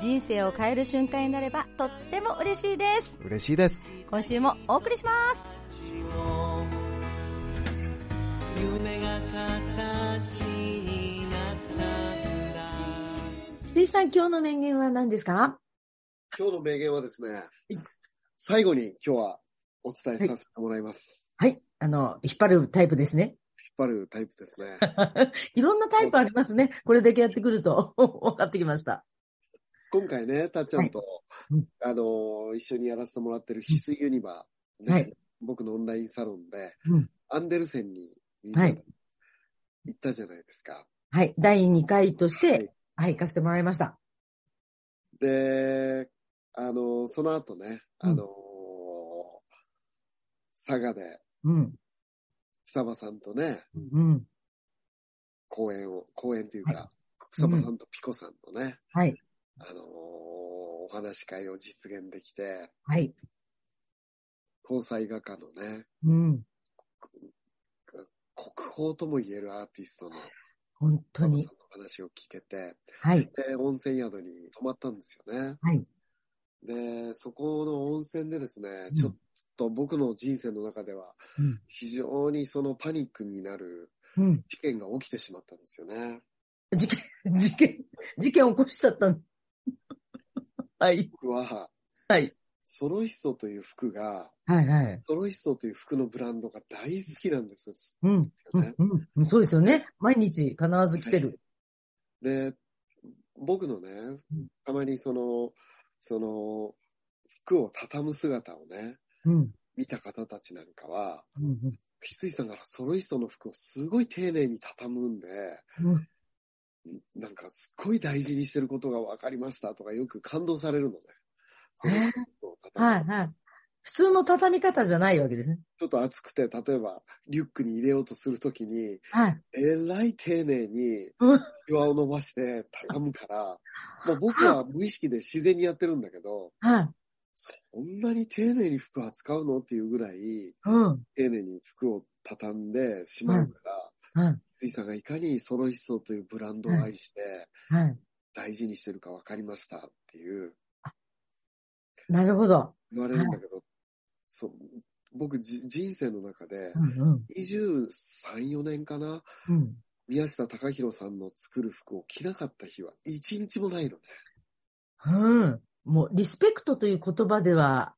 人生を変える瞬間になればとっても嬉しいです。嬉しいです。今週もお送りします。夢が形になったんだ羊さん、今日の名言は何ですか？今日の名言はですね、最後に今日はお伝えさせてもらいます。はい。あの、引っ張るタイプですね。引っ張るタイプですね。いろんなタイプありますね。これだけやってくると 分かってきました。今回ね、たっちゃんと、はいうんあのー一緒にやらせてもらってる翡翠ユニバー、ねはい僕のオンラインサロンで、うんアンデルセンに行ったじゃないですか。はい。第2回としはいて、はい、行かせてもらいました。で、あのーその後ね、うんあのー佐賀で、うん。草場さんとね、うん。公演を、公演というはか、草場さんとピコさんのね、はい。あのーお話し会を実現できて、はい。交際画家のね、うん。国宝とも言えるアーティストの本当に草場さ。んの話を聞けて、はい。で、温泉宿に泊まったんですよね。はい。で、そこの温泉でですね、うんちょっと僕の人生の中ではうん、非常にそのパニックになるうん。事件が起きてしまったんですよね。事件、事件、事件起こしちゃったの。はい。僕は、はい。ソロイッソという服が、はいはい。ソロイッソという服のブランドが大好きなんですうん。よね。うん。うん。そうですよね。毎日必ず来てる。で、僕のね、たまにその、その、服を畳む姿をね、うん。見た方たちなんかは、うん。翡翠さんがソロイストの服をすごい丁寧に畳むんで、うん。なんかすっごい大事にしてることが分かりましたとかよく感動されるのね。はいはい。普通の畳み方じゃないわけですね。ちょっと暑くて、例えばリュックに入れようとするときに、はい。えらい丁寧にうん岩を伸ばして畳むから、まあ、僕は無意識で自然にやってるんだけど、はい。そんなに丁寧に服扱うの？っていうぐらい、うん。丁寧に服を畳んでしまうから、はい。スイさんがいかにソロイッソというブランドを愛してはい。大事にしてるか分かりましたっていうなるほど。言われるんだけど、そう僕じ人生の中でうんうん。23、4年かな？うん。宮下隆弘さんの作る服を着なかった日は一日もないのね。うん。もう、リスペクトという言葉では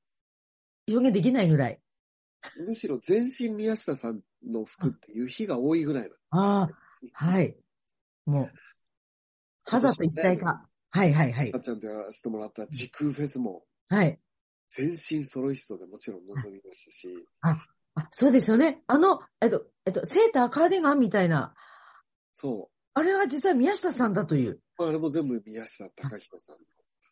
表現できないぐらい。むしろ全身宮下さんの服っていう日が多いぐらいなの。ああ、はい。もう、肌と一体化。はいはいはいたっ。ちゃんとやらせてもらった時空フェスもはい。全身ソロイストでもちろん臨みましたし、あ、そうですよね。あの、えっと、えっと、セーター、カーディガンみたいな、そあれは実は宮下さんだという。う。あれも全部宮下隆弘さん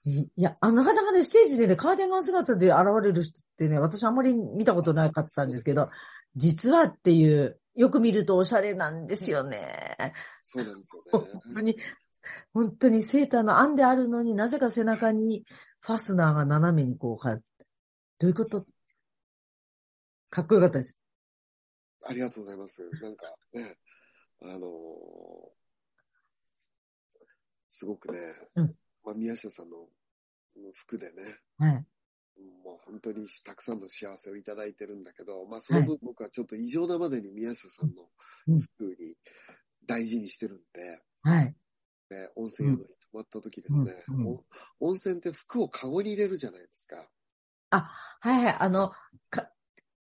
いや、あなかなかね、ステージでね、カーディガン姿で現れる人ってね、私あんまり見たことなかったんですけど、実はっていう、よく見るとおしゃれなんですよね。そうなんです本よね。当に、本当にセーターの編んであるのになぜか背中にファスナーが斜めにこうかって、どういうこと？かっこよかったです。ありがとうございます。なんかね、あのーすごくね、うんまあ、宮下さんの服でね、はい。もう本当にたくさんの幸せをいただいてるんだけど、まあその分僕はちょっと異常なまでに宮下さんのうん服に大事にしてるんで、はい。で温泉宿に泊まった時ですね、うんうんお温泉って服をカゴに入れるじゃないですか。はいはい。あの、か、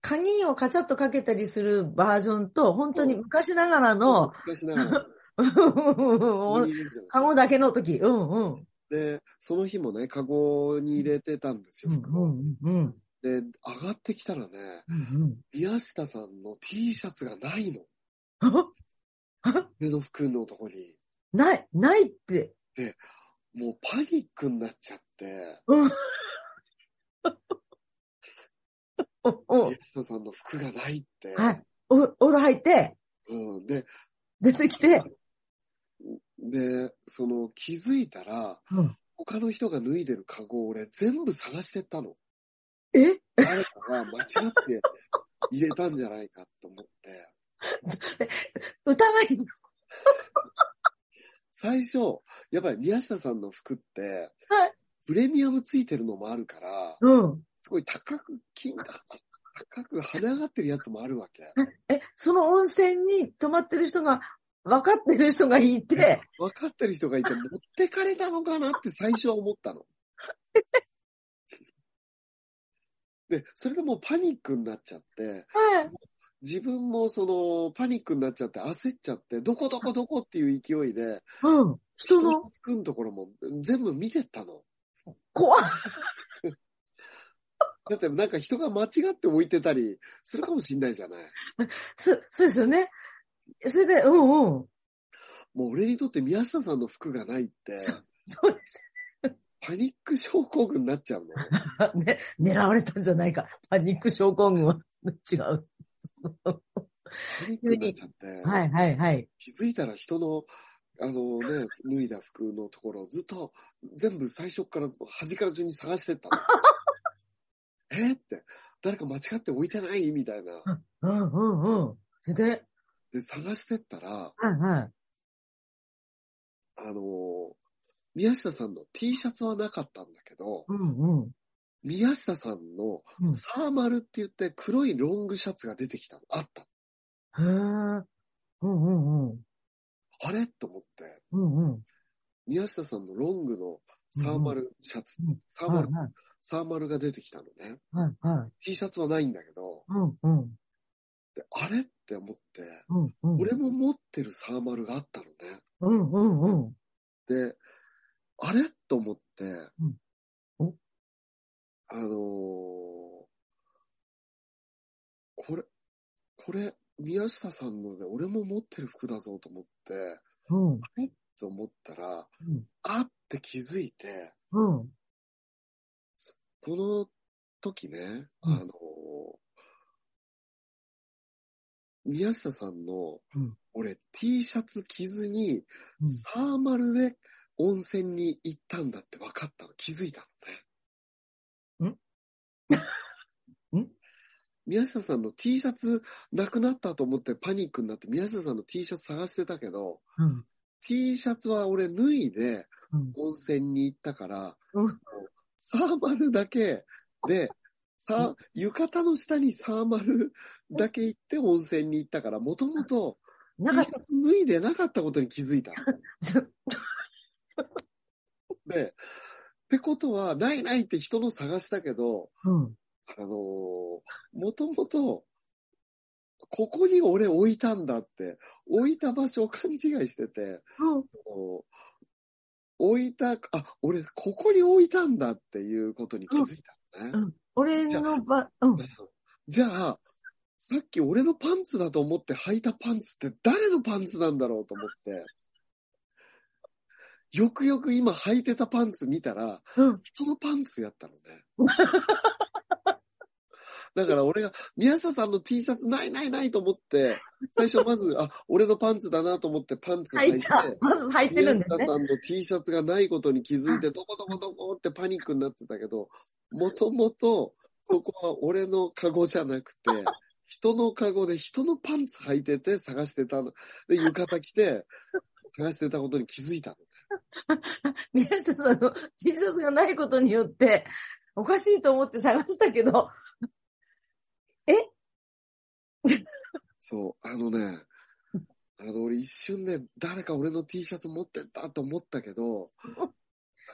鍵をカチャッとかけたりするバージョンと、本当に昔ながらの、昔ながらのカゴ だけの時。うんうん。で、その日もね、カゴに入れてたんですよ、うん服を。うんうん。で、上がってきたらね、うん宮下さんの T シャツがないの。うん。目の服のとこに。ない、ないって。もうパニックになっちゃって、うん お宮下さんの服がないって。はい。お、お風呂入って、うん、で、出てきて、で、その気づいたら、うん他の人が脱いでるカゴを俺全部探してったの。え？誰かが間違って入れたんじゃないかと思って。疑いの？最初、やっぱり宮下さんの服って、はいプレミアムついてるのもあるから、うん。すごい高く、金が高く跳ね上がってるやつもあるわけ。え、その温泉に泊まってる人が、分かってる人がいて、分かってる人がいて持ってかれたのかなって最初は思ったの。で、それでもうパニックになっちゃって、はい。自分もそのパニックになっちゃって焦っちゃって、どこどこどこっていう勢いで、うん。人の、服のところも全部見てったの。怖い。だってなんか人が間違って置いてたりするかもしんないじゃない。そ、そうですよね。それで、うんうん。もう俺にとって宮下さんの服がないって、そそうです。パニック症候群になっちゃうの？ね、狙われたんじゃないか。パニック症候群は違う。パニックになっちゃって、はいはいはい。気づいたら人の、あのね、脱いだ服のところをずっと全部最初から端から順に探してったの。えって、誰か間違って置いてない？みたいな。うんうんうん。それで、で、探してったら、はいはい。あのー宮下さんの T シャツはなかったんだけど、うんうん。宮下さんのうんサーマルって言って黒いロングシャツが出てきたの。あった。へえ。うんうんうん。あれ？と思って、うんうん。宮下さんのロングのサーマルシャツ、うんサーマル、はいはい。サーマルが出てきたのね。はいはい。T シャツはないんだけど、うんうん。であれ？って思って、うんうん。俺も持ってるサーマルがあったのね。うんうんうん。で、あれ？と思って、うん。お？あのーこれ、これ、宮下さんので俺も持ってる服だぞと思って、うん。と思ったら、うん。あって気づいて、うん。その時ね、うん。あのー宮下さんの、うん。俺 T シャツ着ずに、うん。サーマルで温泉に行ったんだって分かったの、気づいたのね。ん？宮下さんの T シャツなくなったと思ってパニックになって宮下さんの T シャツ探してたけど、うん。T シャツは俺脱いでうん。温泉に行ったから、うん。サーマルだけで、さ、浴衣の下にサーマルだけ行って温泉に行ったから、もともと T なんかシャツ脱いでなかったことに気づいた。で、ってことは、ないないって人の探したけど、うん。あのーもともと、ここに俺置いたんだって、置いた場所を勘違いしてて、うん。置いた、あ、俺ここに置いたんだっていうことに気づいたのね。うん俺のば、うん。じゃあ、さっき俺のパンツだと思って履いたパンツって誰のパンツなんだろうと思って、よくよく今履いてたパンツ見たら、うん。人のパンツやったのね。だから俺が、宮下さんの T シャツないないないと思って、最初まず、あ、俺のパンツだなと思ってパンツ履いて。まず入ってる宮んですね。下さんの T シャツがないことに気づいて、どこどこどこってパニックになってたけど、もともと、そこは俺のカゴじゃなくて、人のカゴで人のパンツ履いてて探してたの。で、浴衣着て、探してたことに気づいたの。宮下さんの T シャツがないことによって、おかしいと思って探したけど、そう、あのね、あの、俺一瞬ね、誰か俺の T シャツ持ってったと思ったけど、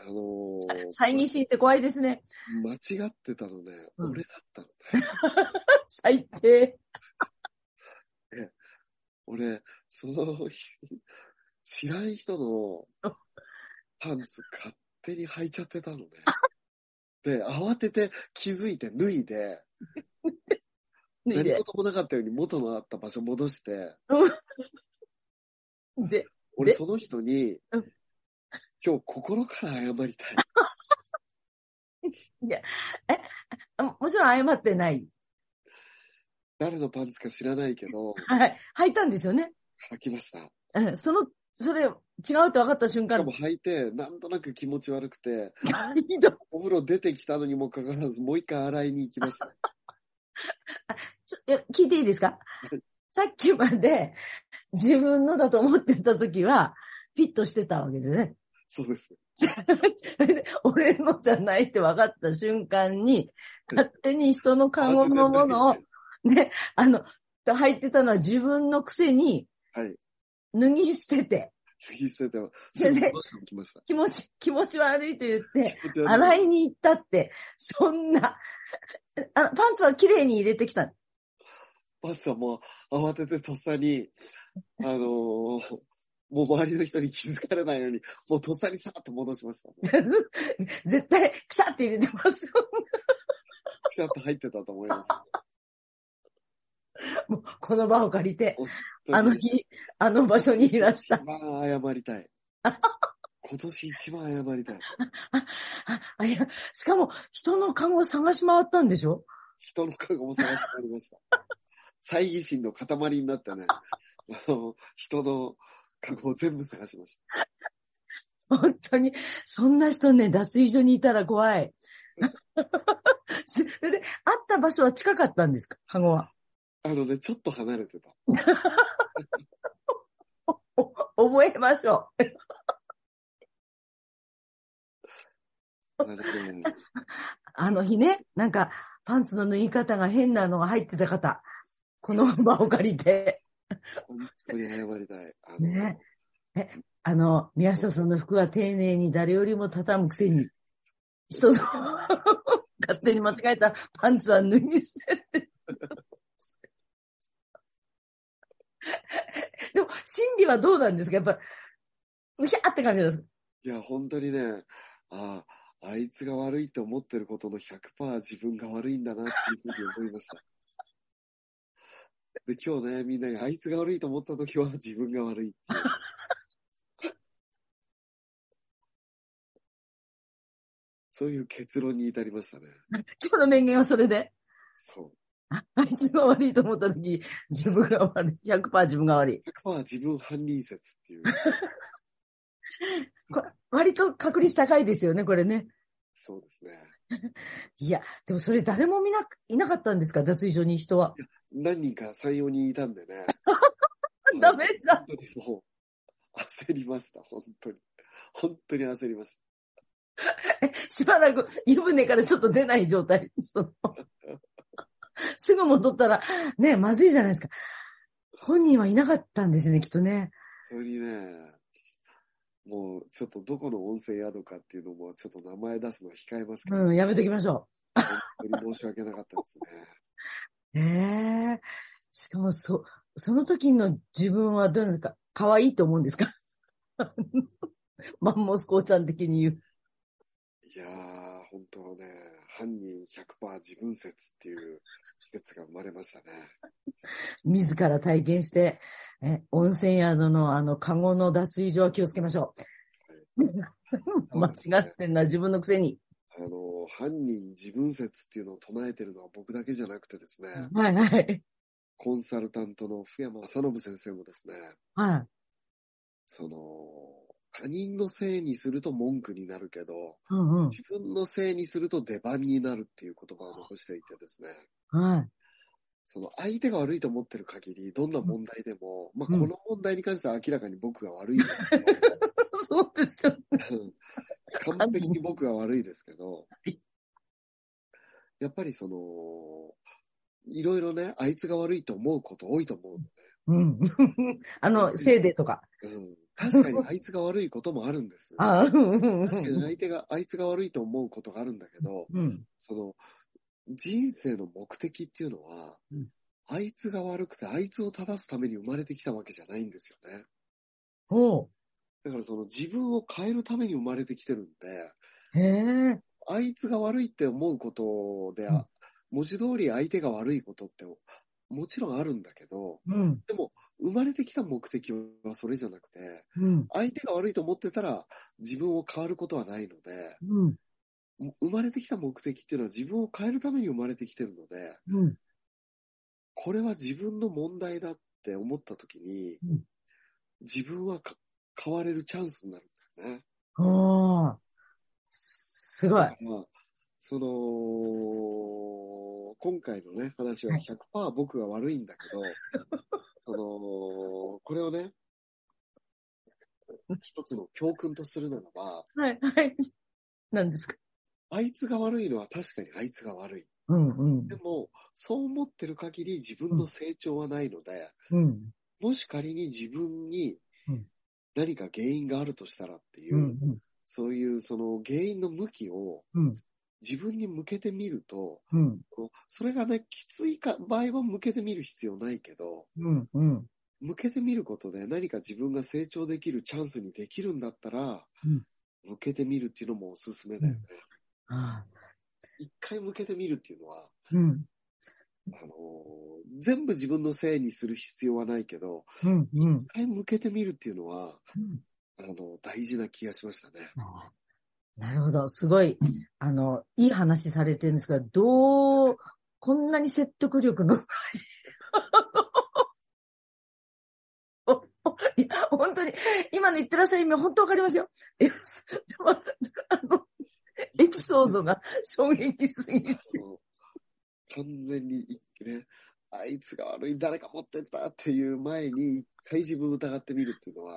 あのー猜疑心って怖いですね。間違ってたのね、うん俺だったのね。最低。俺、その日、知らん人のパンツ勝手に履いちゃってたのね。で、慌てて気づいて脱いで、何。事もなかったように元のあった場所戻して、で、俺でその人にうん、今日心から謝りたい。あもちろん謝ってない。誰のパンツか知らないけど、はい。履いたんですよね。履きました。うんその、それ、違うって分かった瞬間しかも、履いて、なんとなく気持ち悪くて、お風呂出てきたのにもかかわらず、もう一回洗いに行きました。ちょ聞いていいですか？いさっきまで自分のだと思ってた時は、フィットしてたわけですね。そうです。俺のじゃないって分かった瞬間に、勝手に人のカゴのものを、ね、あの、入ってたのは自分のくせにはい。脱ぎ捨てて、次捨てて、すぐ戻しておきました。気持ち、気持ち悪いと言って、洗いに行ったって、そんな、あパンツは綺麗に入れてきた？パンツはもう慌ててとっさに、あのーもう周りの人に気づかれないように、もうとっさにさーっと戻しました。絶対、くしゃって入れてますよ。くしゃっと入ってたと思います。もうこの場を借りて、あの日、あの場所にいらした一。番謝りたい。今年一番謝りたい。あ、あ、いや、しかも、人の看護を探し回ったんでしょ？人のカゴも探してありました。猜疑心の塊になってね、あの、人のカゴを全部探しました。本当に、そんな人ね、脱衣所にいたら怖い。で、会った場所は近かったんですか？カゴは。あのね、ちょっと離れてた。お覚えましょう。あの日ね、なんか、パンツの縫い方が変なのが入ってた方、この場を借りて、本当に謝りたい。あの、ね。え、あの、宮下さんの服は丁寧に誰よりも畳むくせに、人の勝手に間違えたパンツは脱ぎ捨てて。でも、心理はどうなんですか？やっぱ、うひゃーって感じなんですか？いや、本当にね、ああ、あいつが悪いって思ってることの100%自分が悪いんだなっていうふうに思いました。で、今日ね、みんながあいつが悪いと思った時は自分が悪いっていう。そういう結論に至りましたね。今日の名言はそれで、そう。ああいつが悪いと思った時、自分が悪い。100%自分が悪い。100%自分犯人説っていう。こ割と確率高いですよね、これね。そうですね。いや、でもそれ誰も見な、いなかったんですか？脱衣所に人は。何人か3、4人いたんでね。ダメじゃん。本当にもう、焦りました、本当に。本当に焦りました。しばらく湯船からちょっと出ない状態。すぐ戻ったら、ね、まずいじゃないですか。本人はいなかったんですよね、きっとね。それにね、もうちょっとどこの温泉宿かっていうのもちょっと名前出すのは控えますけど、うん、やめときましょ本当に申し訳なかったですね。う。ええしかも、そ、その時の自分はどうですか？可愛いと思うんですか？マンモスコーちゃん的に言う。いやー、本当ね、犯人100%自分説っていう説が生まれましたね。自ら体験して、え、温泉宿のあの、カゴの脱衣所は気をつけましょう。間違ってんな、自分のくせに。あの、犯人自分説っていうのを唱えてるのは僕だけじゃなくてですね、はいはい。コンサルタントの福山正信先生もですね、はい。その、他人のせいにすると文句になるけど、うんうん。自分のせいにすると出番になるっていう言葉を残していてですね、はい。その相手が悪いと思ってる限り、どんな問題でも、まあ、うんこの問題に関しては明らかに僕が悪いですけど、そうですよね。完璧に僕が悪いですけどい、やっぱりその、いろいろね、あいつが悪いと思うこと多いと思うのうん。あの、せいでとか。で、うん、確かにあいつが悪いこともあるんです。確かにん。相手が、あいつが悪いと思うことがあるんだけど、うん。その、人生の目的っていうのは、うんあいつが悪くて、あいつを正すために生まれてきたわけじゃないんですよね。おう。だからその自分を変えるために生まれてきてるんで、へえ。あいつが悪いって思うことで、うん文字通り相手が悪いことってもちろんあるんだけど、うん。でも生まれてきた目的はそれじゃなくて、うん。相手が悪いと思ってたら自分を変わることはないので、うん。生まれてきた目的っていうのは自分を変えるために生まれてきてるので、うん。これは自分の問題だって思った時に、うん自分はか変われるチャンスになるんだよね。おー。すごい。まあ、その、今回のね、話ははい100%僕が悪いんだけど、その、これをね、一つの教訓とするならば、はい、はい。何ですか？あいつが悪いのは確かにあいつが悪い。うん、うんで。も、そう思ってる限り自分の成長はないので、うん。もし仮に自分にうん何か原因があるとしたらっていう、うん、そういうその原因の向きをうん。自分に向けてみると、うん。それがね、きついか場合は向けてみる必要ないけど、うん。うん。向けてみることで何か自分が成長できるチャンスにできるんだったら、うん向けてみるっていうのもおすすめだよね。あ一回向けてみるっていうのは、ーうん。あのー全部自分のせいにする必要はないけど、うん。うん。一回向けてみるっていうのは、うんあの、大事な気がしましたね。なるほど。すごい、あの、いい話されてるんですが、どう、こんなに説得力のない。いや、本当に、今の言ってらっしゃる意味、本当わかりますよ。でもあの、エピソードが衝撃すぎて。完全にい、ね、あいつが悪い、誰か持ってったっていう前に、一回自分を疑ってみるっていうのは、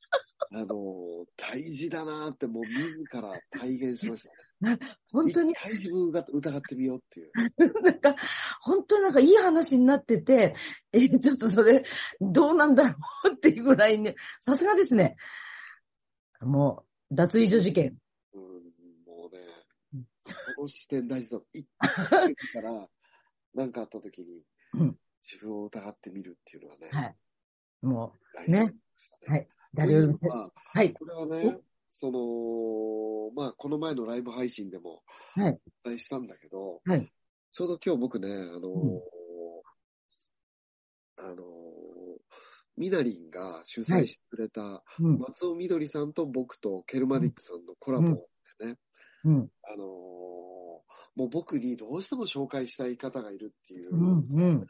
あの、大事だなってもう自ら体現しましたね。本当に自分が疑ってみようっていう。なんか、本当になんかいい話になってて、え、ちょっとそれ、どうなんだろうっていうぐらいね、さすがですね。もう、脱衣所事件。うん、もうねうん、その視点大事だ。一回から、何かあった時にうん、自分を疑ってみるっていうのはね、はい。も大事になりましたね。はいう、誰よりもははい。これはね、その、まあ、この前のライブ配信でもはい。お伝えしたんだけど、はい。ちょうど今日僕ね、あのーうん。あのーみなりんが主催してくれた、うん、松尾みどりさんと僕とケルマディックさんのコラボでね、うん、あのーもう僕にどうしても紹介したい方がいるっていう、うん、うん。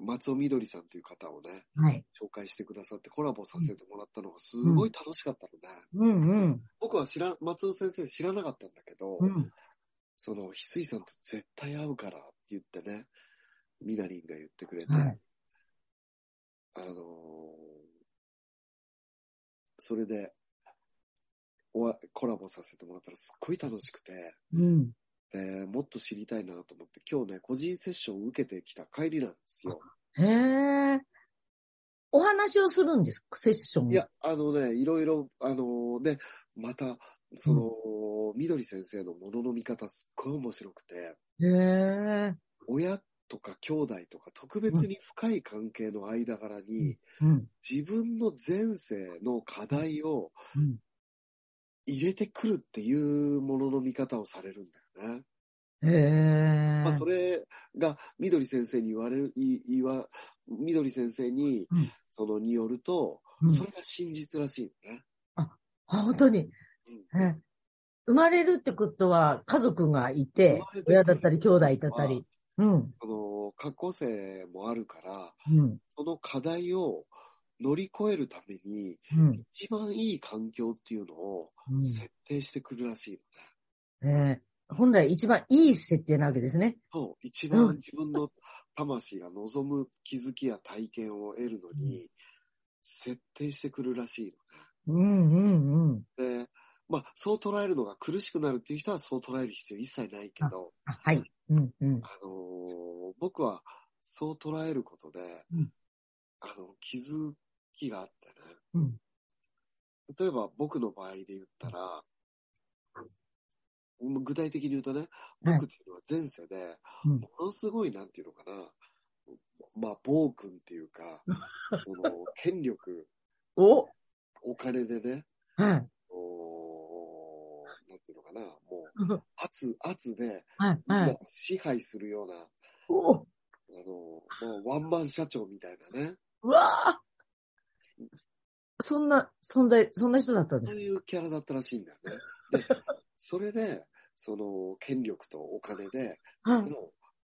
松尾みどりさんという方をね、はい。紹介してくださってコラボさせてもらったのがすごい楽しかったのね。うん、うん、僕は知ら、松尾先生知らなかったんだけど、うん。その、翡翠さんと絶対会うからって言ってね、みなりんが言ってくれて、はいあのーそれで、おわコラボさせてもらったらすっごい楽しくて、うん。で、もっと知りたいなと思って、今日ね、個人セッションを受けてきた帰りなんですよ。へえ。お話をするんですか？セッション。いや、あのね、いろいろ、あのーで、また、その、みどり先生のものの見方すっごい面白くて、へえ。親とか兄弟とか特別に深い関係の間柄に、うん。自分の前世の課題をうん。入れてくるっていうものの見方をされるんだよね。へえ。まあ、それが、みどり先生に言われる、い言わ、みどり先生にうん、その、によると、うんそれが真実らしいのね。あ、本当に。うんえ生まれるってことは家族がいて親だったり兄弟だったり。うん。あの、過去世もあるから、うん。その課題を乗り越えるために、うん。一番いい環境っていうのをうん設定してくるらしいのえね。ー本来一番いい設定なわけですね。そう、一うん番自分の魂が望む気づきや体験を得るのに、設定してくるらしいうんうんうん。で、まあ、そう捉えるのが苦しくなるっていう人はそう捉える必要一切ないけど、あはい。うんうん。あのー僕はそう捉えることで、うんあの、気づきがあってね。うん例えば僕の場合で言ったら、具体的に言うとね、僕っていうのは前世で、うんものすごい、なんていうのかな、まあ、暴君っていうか、その、権力、お？お金でね、はい。おなんていうのかな、もう、う ん圧、圧で、はい。はい。支配するような、おあの、もうワンマン社長みたいなね、うわーそんな存在、そんな人だったんですか？そういうキャラだったらしいんだよね。で、それで、その、権力とお金で、はい。の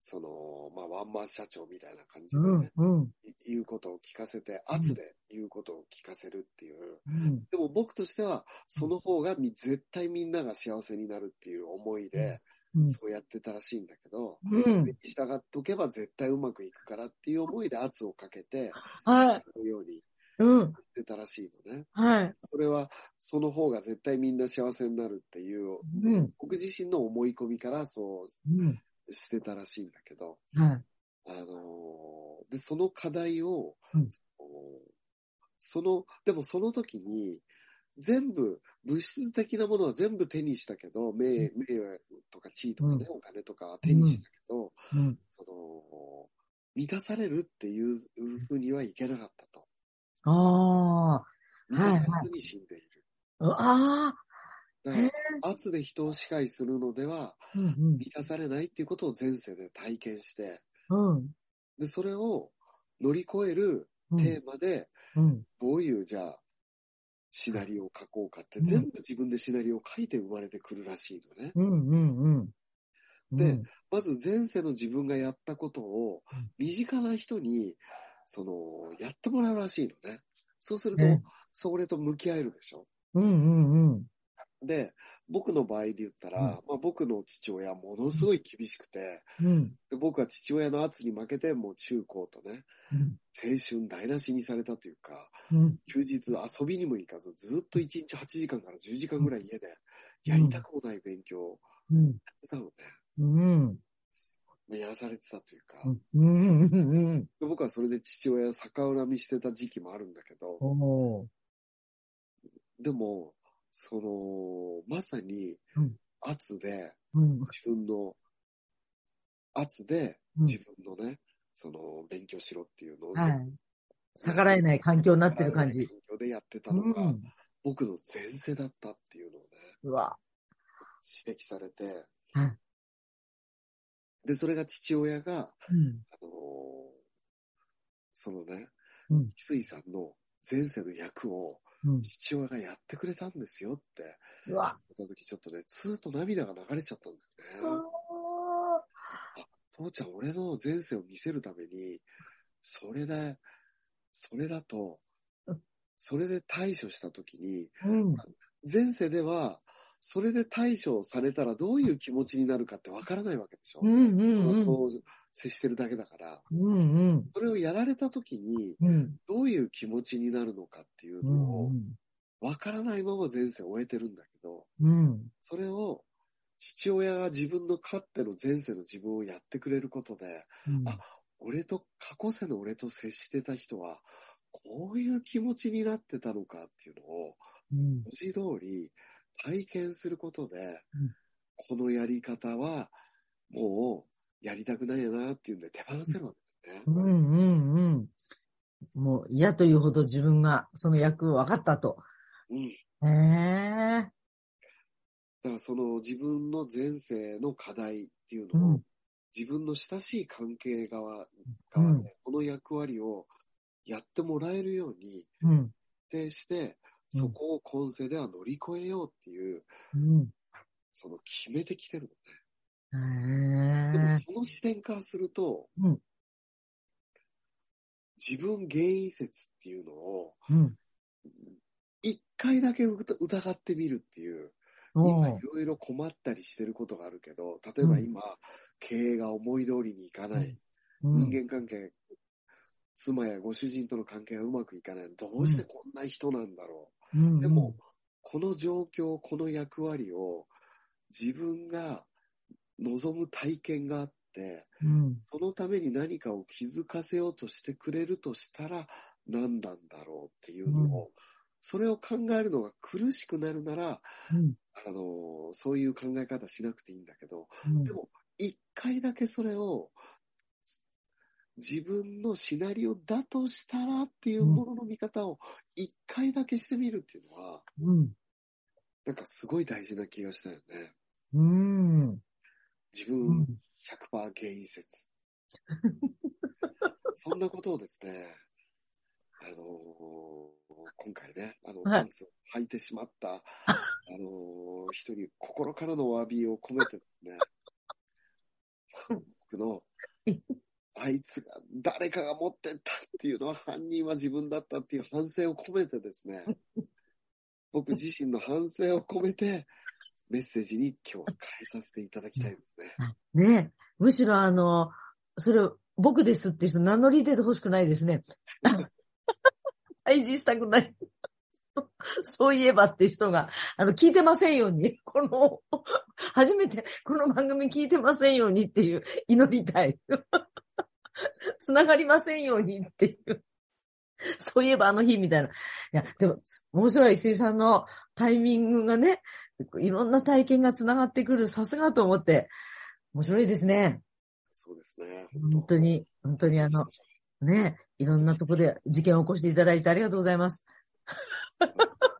その、まあ、ワンマン社長みたいな感じうでね、ん。うん。い言うことを聞かせて、圧で言うことを聞かせるっていう。うん。でも僕としては、その方がみ絶対みんなが幸せになるっていう思いで、うん。そうやってたらしいんだけど、うん。従っとけば絶対うまくいくからっていう思いで圧をかけて、はい。従うようにうん。言ってたらしいのね。はい。それは、その方が絶対みんな幸せになるっていう、うん。僕自身の思い込みからそうしてたらしいんだけど、はい。あのーで、その課題を、うんそのその、でもその時に、全部、物質的なものは全部手にしたけど、名、名誉とか地位とかね、お金とかは手にしたけど、うん。その、満たされるっていうふうにはいけなかったと。あ満たされずに死んでいる。あ。あ圧で人を支配するのでは。満たされないっていうことを前世で体験して、うん。で、それを乗り越えるうん。テーマで、うん。どういう、じゃあ、シナリオを書こうかって、うん全部自分でシナリオを書いて生まれてくるらしいのね。うん。うん。うん。でまず前世の自分がやったことをうん、身近な人に、その、やってもらうらしいのね。そうするとね、それと向き合えるでしょ。うん。うん。うん。で、僕の場合で言ったら、うんまあ僕の父親はものすごい厳しくて、うん。で僕は父親の圧に負けて、もう中高とね、うん。青春台無しにされたというか、うん。休日遊びにも行かず、ずっと1日8時間から10時間ぐらい家で、やりたくもない勉強をうん。やってたのね。うん。やらされてたというか、うん。うん。で僕はそれで父親を逆恨みしてた時期もあるんだけど。でも、その、まさにうん、圧で、うん。自分の、圧でうん自分のね、その、勉強しろっていうのを、はい。逆らえない環境になってる感じ。環境でやってたうのが、ん。僕の前世だったっていうのをね、うわ。指摘されて、はいで、それが父親が、うん。あのーそのね、うん。翡翠さんの前世の役をうん。父親がやってくれたんですよってうわ。言った時ちょっとね、ツーッと涙が流れちゃったんだよね。父ちゃん、俺の前世を見せるために、それで、それだとうん、それで対処した時に、うん。前世では、それで対処されたらどういう気持ちになるかってわからないわけでしょ。うん。うん。うん。そう接してるだけだから。うん。うん。それをやられた時に、うん。どういう気持ちになるのかっていううのを、ん。わからないまま前世を終えてるんだけど、うん。それを父親が自分の勝手の前世の自分をやってくれることで、うん。あ俺と、過去世の俺と接してた人は、こういう気持ちになってたのかっていうのを、うん。文字通り体験することで、うんこのやり方は、もう、やりたくないよなっていうんで手放せるわけだよね。うん。うん。うん。もう嫌というほど自分がその役分かったと。うん。へえ。だからその自分の前世の課題っていううのを、ん。自分の親しい関係側、う側んでこの役割をやってもらえるようにうん。定して、うんそこを今世では乗り越えようっていう、うん。その決めてきてるへのね。でもえ。その視点からすると、うん自分原因説っていうのを、うん。一回だけ疑ってみるっていう、今いろいろ困ったりしてることがあるけど、例えば今、経営が思い通りにいかない、うん。人間関係、妻やご主人との関係がうまくいかない。どうしてこんな人なんだろうんう。でも、、この状況、この役割を自分が望む体験があって、うん。そのために何かを気づかせようとしてくれるとしたら何なんだろうっていうのを、それを考えるのが苦しくなるなら、うん。あの、そういう考え方しなくていいんだけど、うんでも、一回だけそれを、自分のシナリオだとしたらっていうものの見方を一回だけしてみるっていうのは、うん。なんかすごい大事な気がしたよね。うん。自分うん。100%原因説。そんなことをですね、あのー今回ね、あの、はいパンツを履いてしまった、あのー人に心からのお詫びを込めてですね、クの、あいつが、誰かが持ってったっていうのは犯人は自分だったっていう反省を込めてですね、僕自身の反省を込めて、メッセージに今日は変えさせていただきたいですね。ねむしろあの、それ、僕ですって人名乗り出てほしくないですね。退治したくない。そういえばって人が、あの、聞いてませんように、この、初めてこの番組聞いてませんようにっていう祈りたい。つながりませんようにっていう。そういえばあの日みたいな。いや、でも、面白い石井さんのタイミングがね、いろんな体験がつながってくる、さすがと思って、面白いですね。そうですね。本当に、本当にあの、ね、いろんなところで事件を起こしていただいてありがとうございます。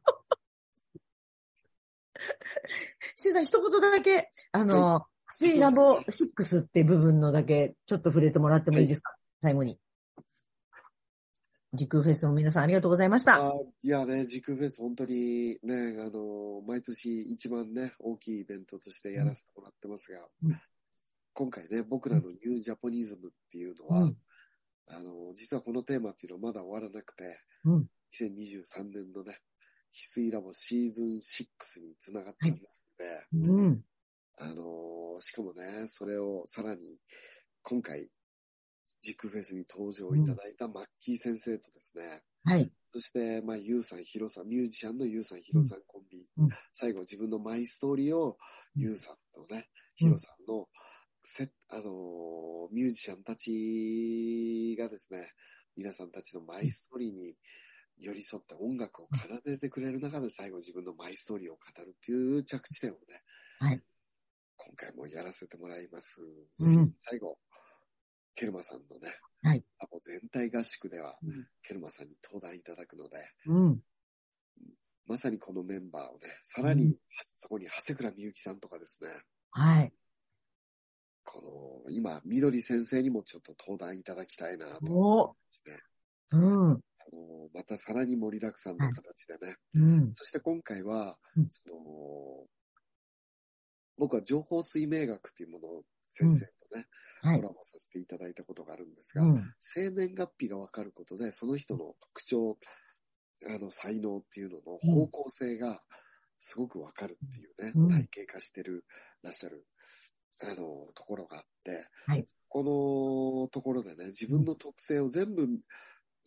石井さん、一言だけ、あの、スイラボ6って部分のだけ、ちょっと触れてもらってもいいですか、最後に。時空フェスの皆さんありがとうございました。あいやね、時空フェス本当にね、あの、毎年一番ね、大きいイベントとしてやらせてもらってますが、うん今回ね、僕らのニュージャポニズムっていうのは、うんあの、実はこのテーマっていうのはまだ終わらなくて、うん2023年のね、翡翠ラボシーズン6につながっていますので、うん。あの、しかもね、それをさらに、今回、ジクフェスに登場いただいたマッキー先生とですね、はい。そして、まあ、ユウさん、ヒロさん、ミュージシャンのユウさん、ヒロさんコンビ、うん。最後自分のマイストーリーを、うん。ユウさんとね、うんヒロさんの、せ、あのーミュージシャンたちがですね、皆さんたちのマイストーリーに寄り添って音楽を奏でてくれる中で最後自分のマイストーリーを語るっていう着地点をね、はい今回もやらせてもらいます。うん最後、ケルマさんのね、はい全体合宿では、うんケルマさんに登壇いただくので、うん。まさにこのメンバーをね、さらに、うんそこに長谷倉みゆきさんとかですね、はい。この、今、緑先生にもちょっと登壇いただきたいなと。おねうん。あのまたさらに盛りだくさんの形でね。うん。そして今回は、うんその、僕は情報水明学っていうものを先生とね、はいコラ。ボさせていただいたことがあるんですが、うん。生年月日がわかることで、その人の特徴、あの、才能っていうののうん方向性がすごくわかるっていうね、うん体系化してる、らっしゃる、あの、ところがあって、はいこのところでね、自分の特性を全部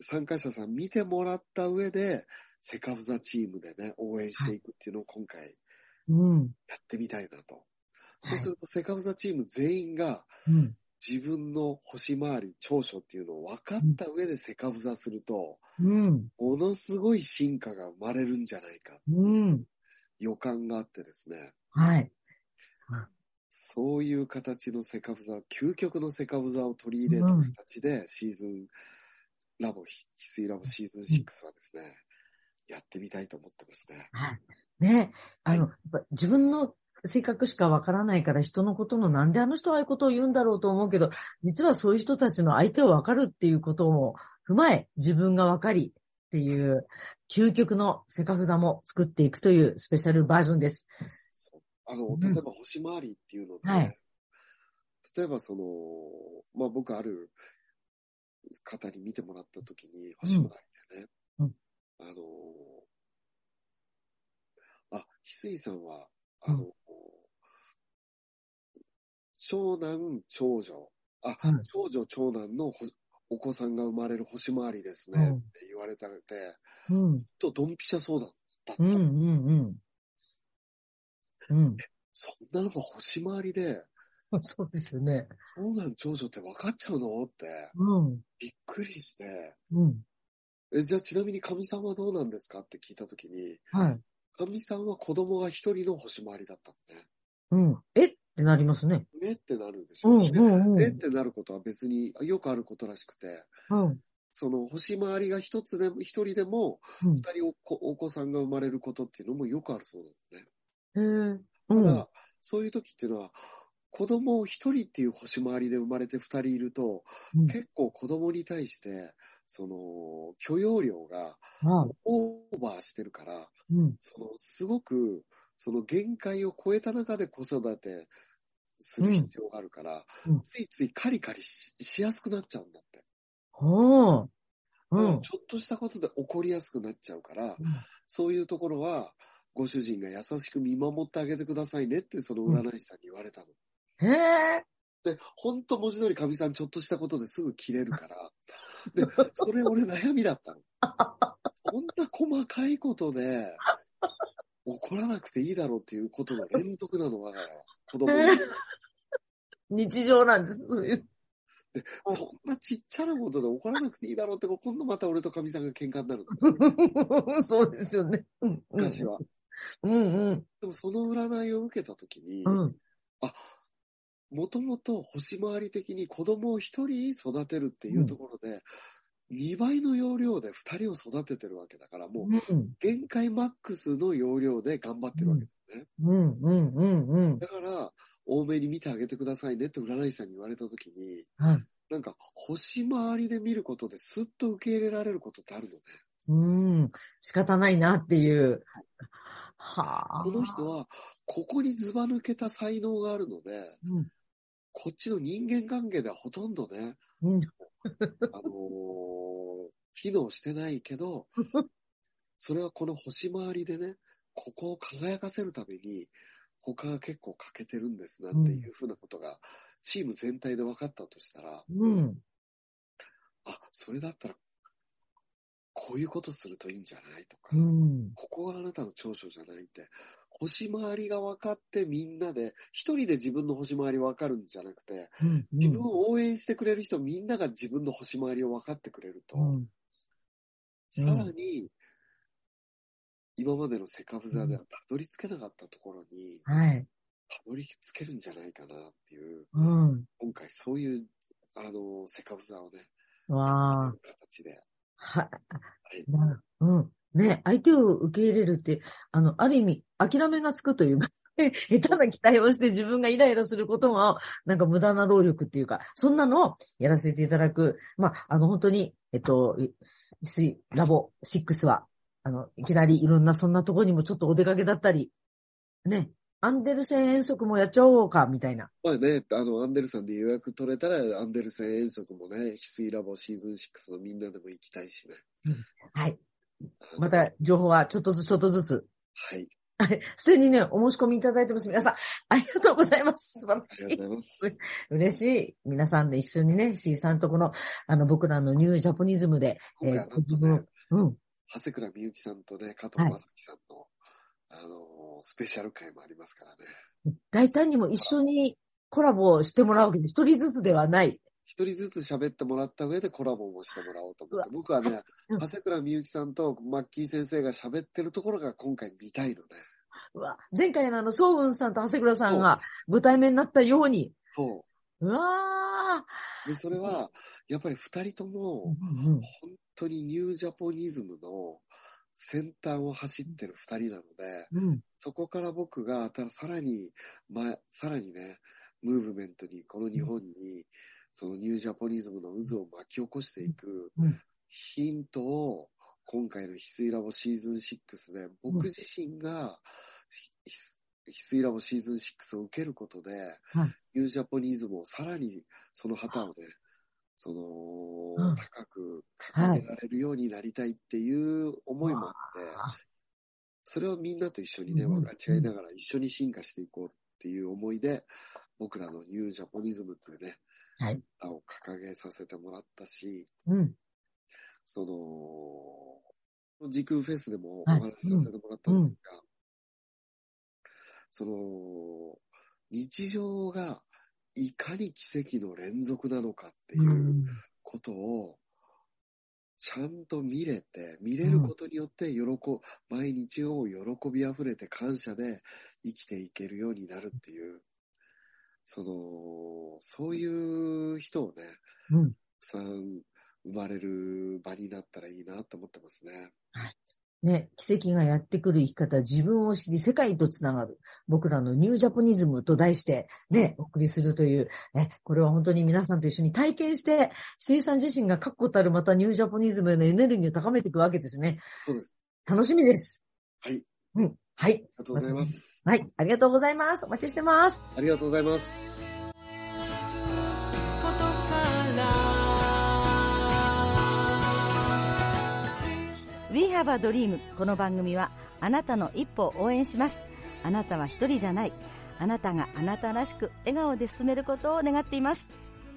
参加者さん見てもらった上で、セカフザチームでね、応援していくっていうのを今回うん。やってみたいなと。そうすると、セカフザチーム全員がうん。自分の星回り、長所っていうのを分かった上でセカフザすると、うん。ものすごい進化が生まれるんじゃないか、うん。予感があってですね、はい。そういう形のセカフザ、究極のセカフザを取り入れた形で、シーズン、ラボ、翡翠ラボシーズン6はですね、やってみたいと思ってますね。はい。ね。あの、やっぱ自分の性格しかわからないから人のことのなんであの人はああいうことを言うんだろうと思うけど、実はそういう人たちの相手をわかるっていうことも踏まえ、自分がわかりっていう究極のセカフザも作っていくというスペシャルバージョンです。あの、うん。例えば星回りっていうので、ねはい。例えばその、まあ僕ある方に見てもらった時に、星回りでね、うん。あの、あ、翡翠さんは、あの、長男、長女、あ、うん長女、長男のほお子さんが生まれる星回りですね、うんって言われたので、うん。と、ドンピシャそうだった。うん、うん、うん。うん。そんなのが星回りで、そうですよね。長男、長女って分かっちゃうのって、うん。びっくりして、うん。え、じゃあちなみに神さんはどうなんですかって聞いたときに、はい。神さんは子供が一人の星回りだったのね。うん。え？ってなりますね。ねってなるでしょ。うん、うん、うん。ねってなることは別によくあることらしくて、うん。その星回りが一つでも、一人でも、うん二人お子お子さんが生まれることっていうのもよくあるそうなのね。へえ。うん。ただ、そういう時っていうのは、子供を一人っていう星回りで生まれて二人いると、うん結構子供に対して、その、許容量があオーバーしてるから、うん。その、すごく、その限界を超えた中で子育てする必要があるから、うんついついカリカリししやすくなっちゃうんだって。ほう。うん。ちょっとしたことで怒りやすくなっちゃうから、そういうところは、ご主人が優しく見守ってあげてくださいねって、その占い師さんに言われたの。へえ。で、ほんと文字通りかみさんちょっとしたことですぐ切れるから。で、それ俺悩みだったの。そんな細かいことで怒らなくていいだろうっていうことの連続なの、我が家は。子供に。日常なんです。そういうで、そんなちっちゃなことで怒らなくていいだろうって、今度また俺とかみさんが喧嘩になるの。そうですよね。うん。昔は。うんうん。でもその占いを受けたときに、うん。あ、もともと星回り的に子供を一人育てるっていうところで、2倍の容量で2人を育ててるわけだから、もううん。限界マックスの容量で頑張ってるわけだよね。うん。うん。うん。うん。だから、多めに見てあげてくださいねって占い師さんに言われたときに、はい。なんか星回りで見ることですっと受け入れられることってあるのね。うん。仕方ないなっていう。はあ。この人は、ここにずば抜けた才能があるので、うん。こっちの人間関係ではほとんどね、うん。あのー機能してないけど、それはこの星回りでね、ここを輝かせるために、他が結構欠けてるんですなんていうふうなことが、チーム全体で分かったとしたら、うん。あ、それだったら、こういうことするといいんじゃないとか、うん。ここがあなたの長所じゃないって、星回りが分かってみんなで、一人で自分の星回り分かるんじゃなくて、うん。自分を応援してくれる人みんなが自分の星回りを分かってくれると、うん。さらに、今までのセカフザではたどり着けなかったところに、はい。たどり着けるんじゃないかなっていう、うん。今回そういう、あの、セカフザをね、わあ。形で。ははい。うん。ね、相手を受け入れるって、あの、ある意味、諦めがつくというか、下手な期待をして自分がイライラすることが、なんか無駄な労力っていうか、そんなのをやらせていただく。まあ、あの、本当に、えっと、ラボ6は、あの、いきなりいろんなそんなところにもちょっとお出かけだったり、ね、アンデルセン遠足もやっちゃおうか、みたいな。まあね、あの、アンデルさんで予約取れたら、アンデルセン遠足もね、翡翠ラボシーズン6のみんなでも行きたいしね。はい。また、情報はちょっとずつちょっとずつ。はい。はい。すでにね、お申し込みいただいてます。皆さん、ありがとうございます。素晴らありがとうしい。ございます。嬉しい。皆さんで一緒にね、C さんとこの、あの、僕らのニュージャポニズムで、今回はなんと自分ねを、うん。長谷倉みゆきさんとね、加藤正樹さんの、あの、スペシャル回もありますからね。大胆にも一緒にコラボしてもらうわけです。一人ずつではない。一人ずつ喋ってもらった上でコラボもしてもらおうと思って。う僕はね、うん長谷倉みゆきさんとマッキー先生が喋ってるところが今回見たいのね。うわ前回のあの、総雲さんと長谷倉さんがご対面になったように。そうわう。で、それは、やっぱり二人とー。も、本当にニュージャポニズムの先端を走ってる二人なので、うん。そこから僕がたさらに、ま、さらにね、ムーブメントに、この日本に、そのニュージャポニズムの渦を巻き起こしていくうん。ヒントを、今回の翡翠ラボシーズン6で、僕自身が、ひ翡翠ラボシーズン6を受けることで、はい。ニュージャポニズムをさらにその旗をね、その、うん。高く掲げられるようになりたいっていう思いもあって、あそれをみんなと一緒にね、うん。分かち合いながら一緒に進化していこうっていう思いで、僕らのニュージャポニズムというね、はい。歌を掲げさせてもらったし、うん。その、時空フェスでもおはい話しさせてもらったんですが、その、日常がいかに奇跡の連続なのかっていううんことを、ちゃんと見れて、見れることによって、喜、毎日を喜び溢れて感謝で生きていけるようになるっていう、その、そういう人をね、うん。たくさん生まれる場になったらいいなと思ってますね。ね、奇跡がやってくる生き方、自分を知り世界とつながる。僕らのニュージャポニズムと題して、ね、お送りするという、え、これは本当に皆さんと一緒に体験して、水さん自身が確固たるまたニュージャポニズムへのエネルギーを高めていくわけですね。そうです。楽しみです。はい。うん。はい。ありがとうございます。はい。ありがとうございます。お待ちしてます。ありがとうございます。ことから」We have a dream この番組はあなたの一歩を応援しますあなたは一人じゃないあなたがあなたらしく笑顔で進めることを願っています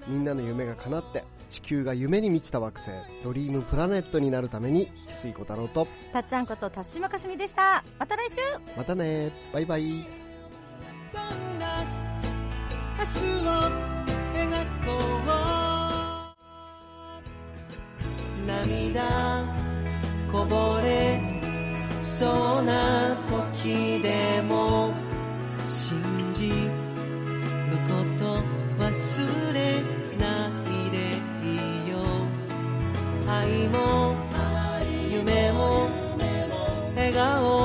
みんなの夢が叶って地球が夢に満ちた惑星ドリームプラネットになるために翡翠小太郎とたっちゃんこと辰島かすみでした。また来週。またね。バイバイ。どんな明日を描こう。涙こぼれそうな時でも信じること忘れも夢も笑顔